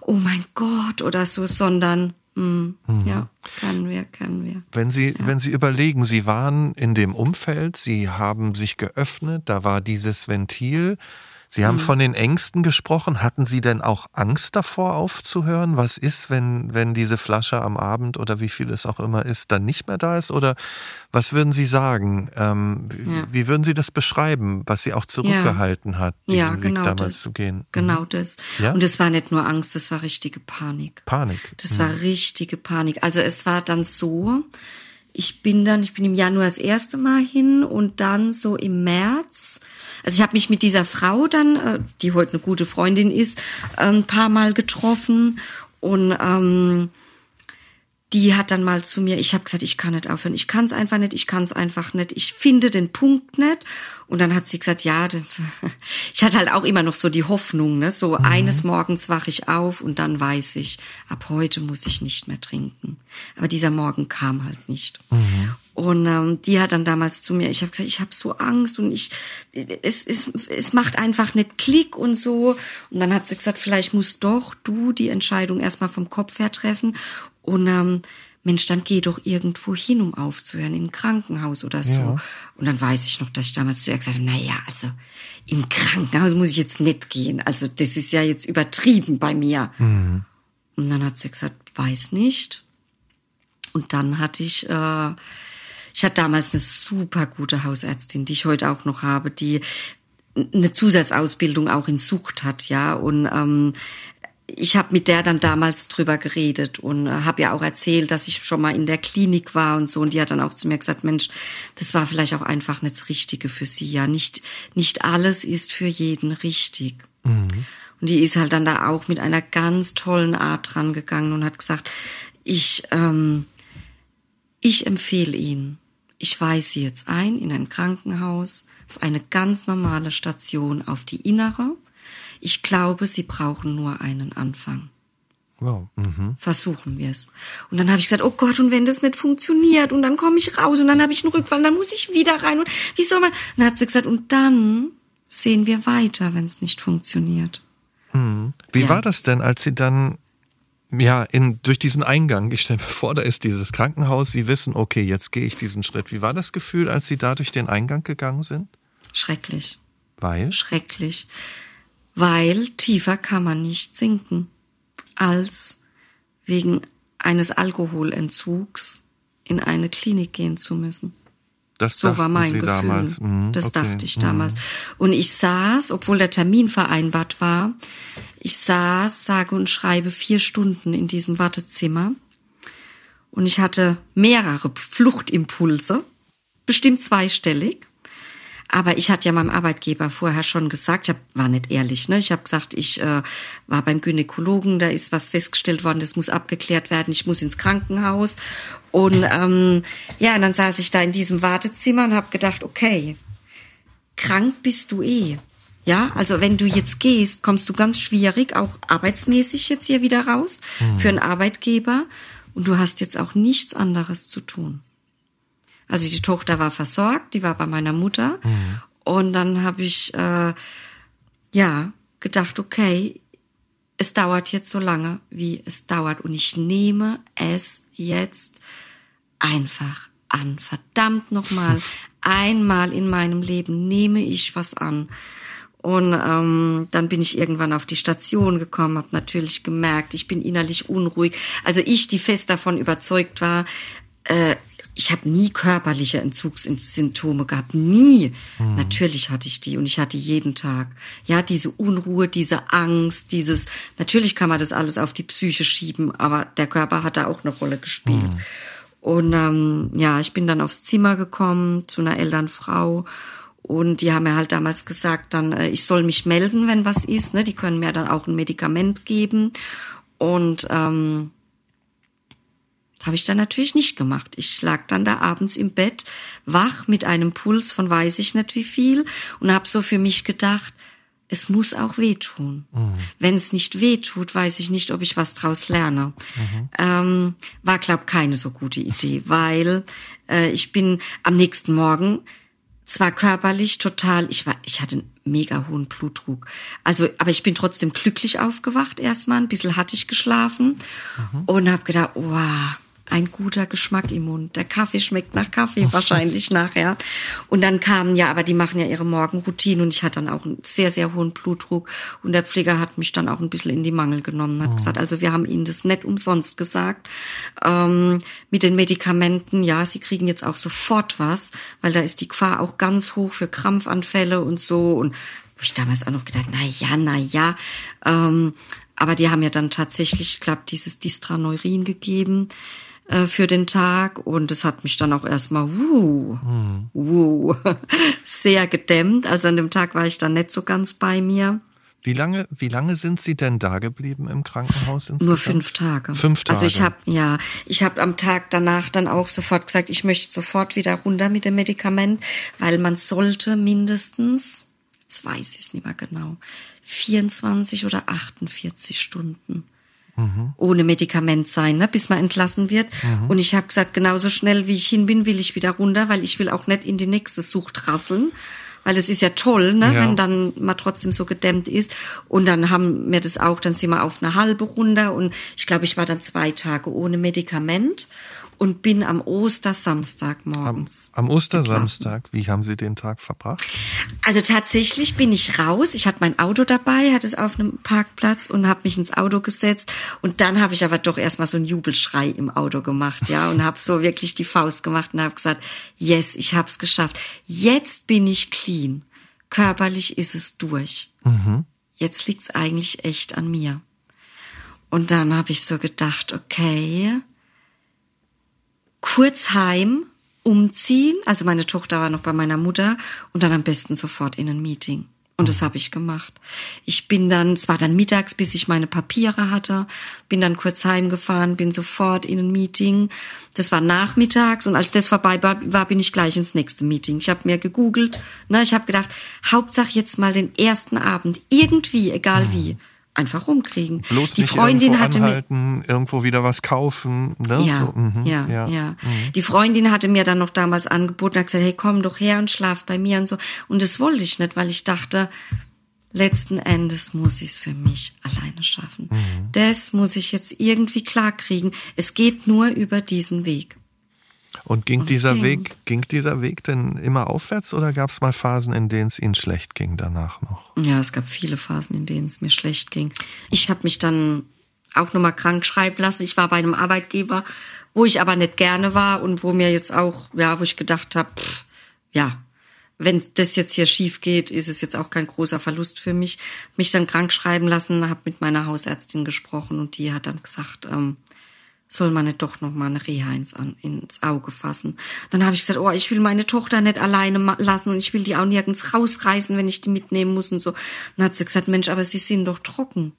oh mein Gott oder so, sondern mm, mhm. ja, können wir, können wir. Wenn Sie, ja. wenn Sie überlegen, Sie waren in dem Umfeld, Sie haben sich geöffnet, da war dieses Ventil, Sie haben mhm. von den Ängsten gesprochen. Hatten Sie denn auch Angst davor aufzuhören? Was ist, wenn, wenn diese Flasche am Abend oder wie viel es auch immer ist, dann nicht mehr da ist? Oder was würden Sie sagen? Ähm, ja. Wie würden Sie das beschreiben, was Sie auch zurückgehalten ja. hat, diesen ja, genau Weg damals das. zu gehen? Genau mhm. das. Ja? Und es war nicht nur Angst, das war richtige Panik. Panik. Das mhm. war richtige Panik. Also es war dann so, ich bin dann, ich bin im Januar das erste Mal hin und dann so im März. Also ich habe mich mit dieser Frau dann, äh, die heute eine gute Freundin ist, ein paar Mal getroffen und ähm, die hat dann mal zu mir, ich habe gesagt, ich kann nicht aufhören, ich kann es einfach nicht, ich kann es einfach nicht, ich finde den Punkt nicht. Und dann hat sie gesagt, ja, ich hatte halt auch immer noch so die Hoffnung, ne, so mhm. eines Morgens wache ich auf und dann weiß ich, ab heute muss ich nicht mehr trinken. Aber dieser Morgen kam halt nicht. Mhm. Und ähm, die hat dann damals zu mir, ich habe gesagt, ich habe so Angst und ich, es, es, es macht einfach nicht Klick und so. Und dann hat sie gesagt, vielleicht musst doch du die Entscheidung erstmal vom Kopf her treffen und ähm, Mensch, dann geh doch irgendwo hin, um aufzuhören, in ein Krankenhaus oder so. Ja. Und dann weiß ich noch, dass ich damals zu ihr gesagt habe, na ja, also im Krankenhaus muss ich jetzt nicht gehen. Also das ist ja jetzt übertrieben bei mir. Mhm. Und dann hat sie gesagt, weiß nicht. Und dann hatte ich, äh, ich hatte damals eine super gute Hausärztin, die ich heute auch noch habe, die eine Zusatzausbildung auch in Sucht hat, ja. Und ähm, ich habe mit der dann damals drüber geredet und äh, habe ja auch erzählt, dass ich schon mal in der Klinik war und so und die hat dann auch zu mir gesagt, Mensch, das war vielleicht auch einfach nicht das Richtige für sie. Ja, nicht nicht alles ist für jeden richtig. Mhm. Und die ist halt dann da auch mit einer ganz tollen Art dran gegangen und hat gesagt, ich ähm, ich empfehle Ihnen, ich weise Sie jetzt ein in ein Krankenhaus auf eine ganz normale Station auf die innere ich glaube, sie brauchen nur einen Anfang. Wow. Mhm. Versuchen wir es. Und dann habe ich gesagt, oh Gott, und wenn das nicht funktioniert und dann komme ich raus und dann habe ich einen Rückfall, dann muss ich wieder rein und wie soll man? dann hat sie gesagt, und dann sehen wir weiter, wenn es nicht funktioniert. Mhm. Wie ja. war das denn, als Sie dann ja in durch diesen Eingang, ich stelle mir vor, da ist dieses Krankenhaus, Sie wissen, okay, jetzt gehe ich diesen Schritt. Wie war das Gefühl, als Sie da durch den Eingang gegangen sind? Schrecklich. Weil? Schrecklich weil tiefer kann man nicht sinken, als wegen eines Alkoholentzugs in eine Klinik gehen zu müssen. Das so war mein Sie Gefühl. Damals. Mhm, das okay. dachte ich damals. Mhm. Und ich saß, obwohl der Termin vereinbart war, ich saß, sage und schreibe vier Stunden in diesem Wartezimmer. Und ich hatte mehrere Fluchtimpulse, bestimmt zweistellig. Aber ich hatte ja meinem Arbeitgeber vorher schon gesagt, ich hab, war nicht ehrlich, ne? Ich habe gesagt, ich äh, war beim Gynäkologen, da ist was festgestellt worden, das muss abgeklärt werden, ich muss ins Krankenhaus. Und ähm, ja, und dann saß ich da in diesem Wartezimmer und habe gedacht, okay, krank bist du eh. Ja, also wenn du jetzt gehst, kommst du ganz schwierig, auch arbeitsmäßig jetzt hier wieder raus mhm. für einen Arbeitgeber und du hast jetzt auch nichts anderes zu tun. Also die Tochter war versorgt, die war bei meiner Mutter mhm. und dann habe ich äh, ja gedacht, okay, es dauert jetzt so lange, wie es dauert und ich nehme es jetzt einfach an. Verdammt nochmal, einmal in meinem Leben nehme ich was an. Und ähm, dann bin ich irgendwann auf die Station gekommen, habe natürlich gemerkt, ich bin innerlich unruhig. Also ich, die fest davon überzeugt war, äh, ich habe nie körperliche Entzugssymptome gehabt, nie. Mhm. Natürlich hatte ich die und ich hatte jeden Tag. Ja, diese Unruhe, diese Angst, dieses. Natürlich kann man das alles auf die Psyche schieben, aber der Körper hat da auch eine Rolle gespielt. Mhm. Und ähm, ja, ich bin dann aufs Zimmer gekommen zu einer Elternfrau und die haben mir halt damals gesagt, dann äh, ich soll mich melden, wenn was ist. Ne? Die können mir dann auch ein Medikament geben. Und ähm, habe ich dann natürlich nicht gemacht. Ich lag dann da abends im Bett, wach mit einem Puls von weiß ich nicht wie viel und habe so für mich gedacht, es muss auch wehtun. Mhm. Wenn es nicht wehtut, weiß ich nicht, ob ich was draus lerne. Mhm. Ähm, war, glaub keine so gute Idee, weil äh, ich bin am nächsten Morgen zwar körperlich total, ich war, ich hatte einen mega hohen Blutdruck. Also, aber ich bin trotzdem glücklich aufgewacht erstmal. Ein bisschen hatte ich geschlafen mhm. und habe gedacht, wow, ein guter Geschmack im Mund. Der Kaffee schmeckt nach Kaffee wahrscheinlich nachher. Und dann kamen ja, aber die machen ja ihre Morgenroutine und ich hatte dann auch einen sehr, sehr hohen Blutdruck und der Pfleger hat mich dann auch ein bisschen in die Mangel genommen, hat oh. gesagt, also wir haben Ihnen das nicht umsonst gesagt. Ähm, mit den Medikamenten, ja, Sie kriegen jetzt auch sofort was, weil da ist die Gefahr auch ganz hoch für Krampfanfälle und so und wo ich damals auch noch gedacht, na ja, na ja, ähm, aber die haben ja dann tatsächlich, ich glaube, dieses Distraneurin gegeben äh, für den Tag und es hat mich dann auch erstmal wuh, mhm. wuh, sehr gedämmt. Also an dem Tag war ich dann nicht so ganz bei mir. Wie lange, wie lange sind Sie denn da geblieben im Krankenhaus insgesamt? Nur fünf Tage. Fünf Tage. Also ich habe ja, ich habe am Tag danach dann auch sofort gesagt, ich möchte sofort wieder runter mit dem Medikament, weil man sollte mindestens, jetzt weiß ich es nicht mehr genau, 24 oder 48 Stunden mhm. ohne Medikament sein, ne, bis man entlassen wird. Mhm. Und ich habe gesagt, genauso schnell wie ich hin bin, will ich wieder runter, weil ich will auch nicht in die nächste Sucht rasseln. Weil es ist ja toll, ne, ja. wenn dann man trotzdem so gedämmt ist. Und dann haben wir das auch, dann sind wir auf eine halbe runter und ich glaube, ich war dann zwei Tage ohne Medikament und bin am Ostersamstag morgens. Am, am Ostersamstag, wie haben Sie den Tag verbracht? Also tatsächlich bin ich raus. Ich hatte mein Auto dabei, hatte es auf einem Parkplatz und habe mich ins Auto gesetzt. Und dann habe ich aber doch erstmal so einen Jubelschrei im Auto gemacht, ja, und habe so wirklich die Faust gemacht und habe gesagt, yes, ich habe es geschafft. Jetzt bin ich clean. Körperlich ist es durch. Mhm. Jetzt liegt's eigentlich echt an mir. Und dann habe ich so gedacht, okay, kurz heim, umziehen. Also meine Tochter war noch bei meiner Mutter und dann am besten sofort in ein Meeting. Und das habe ich gemacht. Ich bin dann, es war dann mittags, bis ich meine Papiere hatte, bin dann kurz heimgefahren, bin sofort in ein Meeting. Das war nachmittags und als das vorbei war, war bin ich gleich ins nächste Meeting. Ich habe mir gegoogelt, ne, ich habe gedacht, Hauptsache jetzt mal den ersten Abend, irgendwie, egal wie einfach rumkriegen. Bloß die Freundin hatte anhalten, mir irgendwo wieder was kaufen. Ne? Ja, so, mhm, ja, ja, ja. Mhm. Die Freundin hatte mir dann noch damals angeboten, hat gesagt, hey, komm doch her und schlaf bei mir und so. Und das wollte ich nicht, weil ich dachte, letzten Endes muss ich es für mich alleine schaffen. Mhm. Das muss ich jetzt irgendwie klarkriegen. Es geht nur über diesen Weg. Und ging und dieser ging. Weg, ging dieser Weg denn immer aufwärts oder gab es mal Phasen, in denen es Ihnen schlecht ging danach noch? Ja, es gab viele Phasen, in denen es mir schlecht ging. Ich habe mich dann auch nochmal krank schreiben lassen. Ich war bei einem Arbeitgeber, wo ich aber nicht gerne war und wo mir jetzt auch, ja, wo ich gedacht habe, ja, wenn das jetzt hier schief geht, ist es jetzt auch kein großer Verlust für mich. Mich dann krank schreiben lassen, habe mit meiner Hausärztin gesprochen und die hat dann gesagt, ähm, soll man nicht doch noch mal eine Reha ins, ins Auge fassen. Dann habe ich gesagt, oh, ich will meine Tochter nicht alleine lassen und ich will die auch nirgends rausreißen, wenn ich die mitnehmen muss und so. Dann hat sie gesagt, Mensch, aber sie sind doch trocken.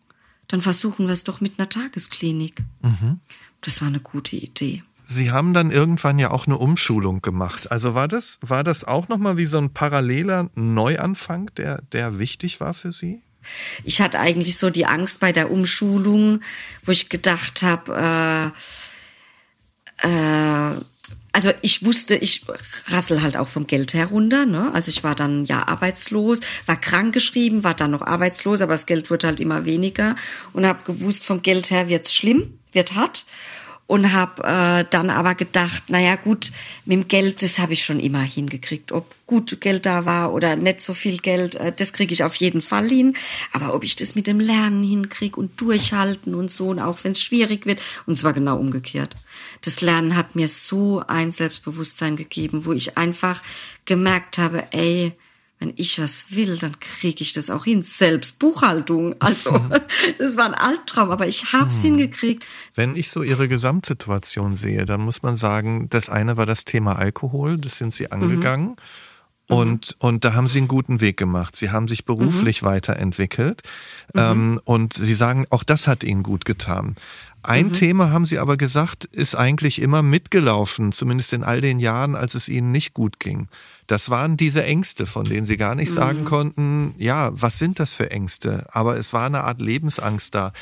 Dann versuchen wir es doch mit einer Tagesklinik. Mhm. Das war eine gute Idee. Sie haben dann irgendwann ja auch eine Umschulung gemacht. Also war das, war das auch nochmal wie so ein paralleler Neuanfang, der, der wichtig war für Sie? Ich hatte eigentlich so die Angst bei der Umschulung, wo ich gedacht habe, äh, äh, also ich wusste, ich rassel halt auch vom Geld herunter. Ne? Also ich war dann ja arbeitslos, war krank geschrieben, war dann noch arbeitslos, aber das Geld wurde halt immer weniger und habe gewusst, vom Geld her wird's schlimm, wird hart und habe äh, dann aber gedacht, naja gut, mit dem Geld, das habe ich schon immer hingekriegt. Ob gut Geld da war oder nicht so viel Geld, äh, das kriege ich auf jeden Fall hin. Aber ob ich das mit dem Lernen hinkriege und durchhalten und so, und auch wenn es schwierig wird, und zwar genau umgekehrt. Das Lernen hat mir so ein Selbstbewusstsein gegeben, wo ich einfach gemerkt habe, ey, wenn ich was will, dann kriege ich das auch hin. Selbst Buchhaltung. Also, das war ein Albtraum, aber ich habe es hm. hingekriegt. Wenn ich so Ihre Gesamtsituation sehe, dann muss man sagen, das eine war das Thema Alkohol, das sind Sie angegangen. Mhm. Und, mhm. und da haben sie einen guten Weg gemacht. Sie haben sich beruflich mhm. weiterentwickelt. Mhm. Ähm, und sie sagen, auch das hat ihnen gut getan. Ein mhm. Thema, haben Sie aber gesagt, ist eigentlich immer mitgelaufen, zumindest in all den Jahren, als es Ihnen nicht gut ging. Das waren diese Ängste, von denen Sie gar nicht sagen mhm. konnten, ja, was sind das für Ängste? Aber es war eine Art Lebensangst da.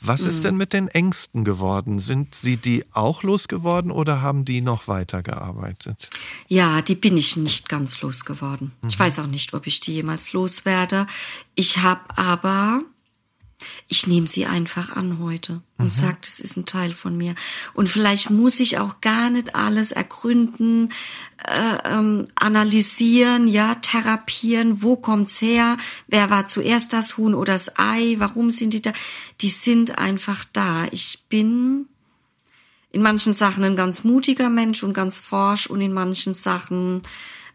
Was mhm. ist denn mit den Ängsten geworden? Sind Sie die auch losgeworden oder haben die noch weitergearbeitet? Ja, die bin ich nicht ganz losgeworden. Mhm. Ich weiß auch nicht, ob ich die jemals loswerde. Ich habe aber ich nehme sie einfach an heute und mhm. sage, das ist ein Teil von mir. Und vielleicht muss ich auch gar nicht alles ergründen, äh, ähm, analysieren, ja, therapieren, wo kommt's her, wer war zuerst das Huhn oder das Ei, warum sind die da? Die sind einfach da. Ich bin in manchen Sachen ein ganz mutiger Mensch und ganz forsch und in manchen Sachen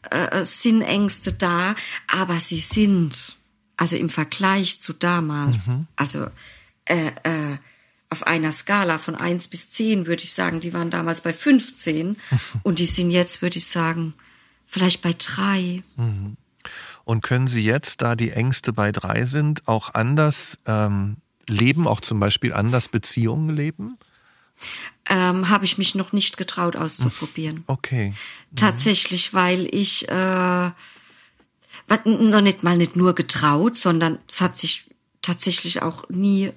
äh, sind Ängste da, aber sie sind also im Vergleich zu damals, mhm. also äh, äh, auf einer Skala von eins bis zehn würde ich sagen, die waren damals bei 15 und die sind jetzt, würde ich sagen, vielleicht bei drei. Mhm. Und können Sie jetzt, da die Ängste bei drei sind, auch anders ähm, leben, auch zum Beispiel anders Beziehungen leben? Ähm, Habe ich mich noch nicht getraut auszuprobieren. Okay. Mhm. Tatsächlich, weil ich äh, noch nicht mal nicht nur getraut, sondern es hat sich tatsächlich auch nie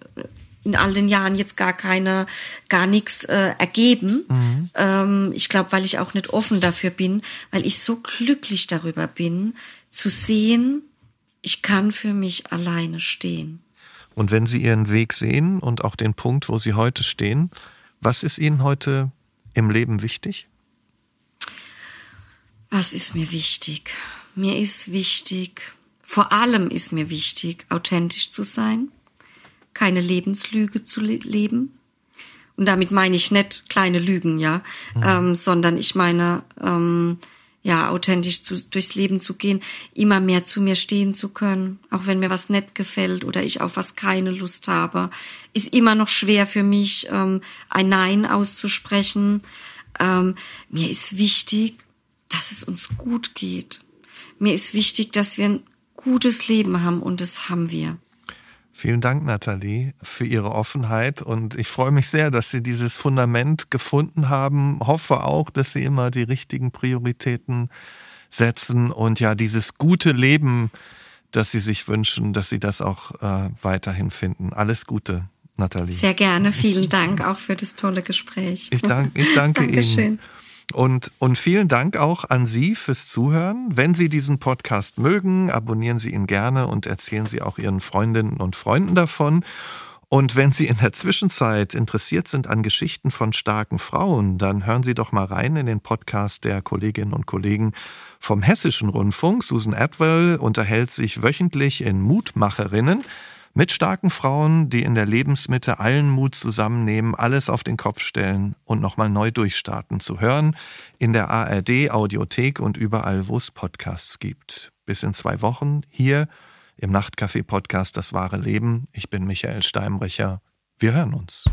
in all den Jahren jetzt gar keine, gar nichts äh, ergeben. Mhm. Ähm, ich glaube, weil ich auch nicht offen dafür bin, weil ich so glücklich darüber bin, zu sehen, ich kann für mich alleine stehen. Und wenn Sie Ihren Weg sehen und auch den Punkt, wo Sie heute stehen, was ist Ihnen heute im Leben wichtig? Was ist mir wichtig? Mir ist wichtig, vor allem ist mir wichtig, authentisch zu sein, keine Lebenslüge zu le leben. Und damit meine ich nicht kleine Lügen, ja, mhm. ähm, sondern ich meine, ähm, ja, authentisch zu, durchs Leben zu gehen, immer mehr zu mir stehen zu können, auch wenn mir was nicht gefällt oder ich auf was keine Lust habe, ist immer noch schwer für mich, ähm, ein Nein auszusprechen. Ähm, mir ist wichtig, dass es uns gut geht. Mir ist wichtig, dass wir ein gutes Leben haben und das haben wir. Vielen Dank, Nathalie, für Ihre Offenheit und ich freue mich sehr, dass Sie dieses Fundament gefunden haben. Hoffe auch, dass Sie immer die richtigen Prioritäten setzen und ja dieses gute Leben, das Sie sich wünschen, dass Sie das auch äh, weiterhin finden. Alles Gute, Nathalie. Sehr gerne. Vielen Dank auch für das tolle Gespräch. Ich, dank, ich danke Ihnen. Und, und vielen Dank auch an Sie fürs Zuhören. Wenn Sie diesen Podcast mögen, abonnieren Sie ihn gerne und erzählen Sie auch Ihren Freundinnen und Freunden davon. Und wenn Sie in der Zwischenzeit interessiert sind an Geschichten von starken Frauen, dann hören Sie doch mal rein in den Podcast der Kolleginnen und Kollegen vom Hessischen Rundfunk. Susan Atwell unterhält sich wöchentlich in Mutmacherinnen mit starken Frauen, die in der Lebensmitte allen Mut zusammennehmen, alles auf den Kopf stellen und nochmal neu durchstarten. Zu hören in der ARD Audiothek und überall, wo es Podcasts gibt. Bis in zwei Wochen hier im Nachtcafé Podcast Das wahre Leben. Ich bin Michael Steinbrecher. Wir hören uns.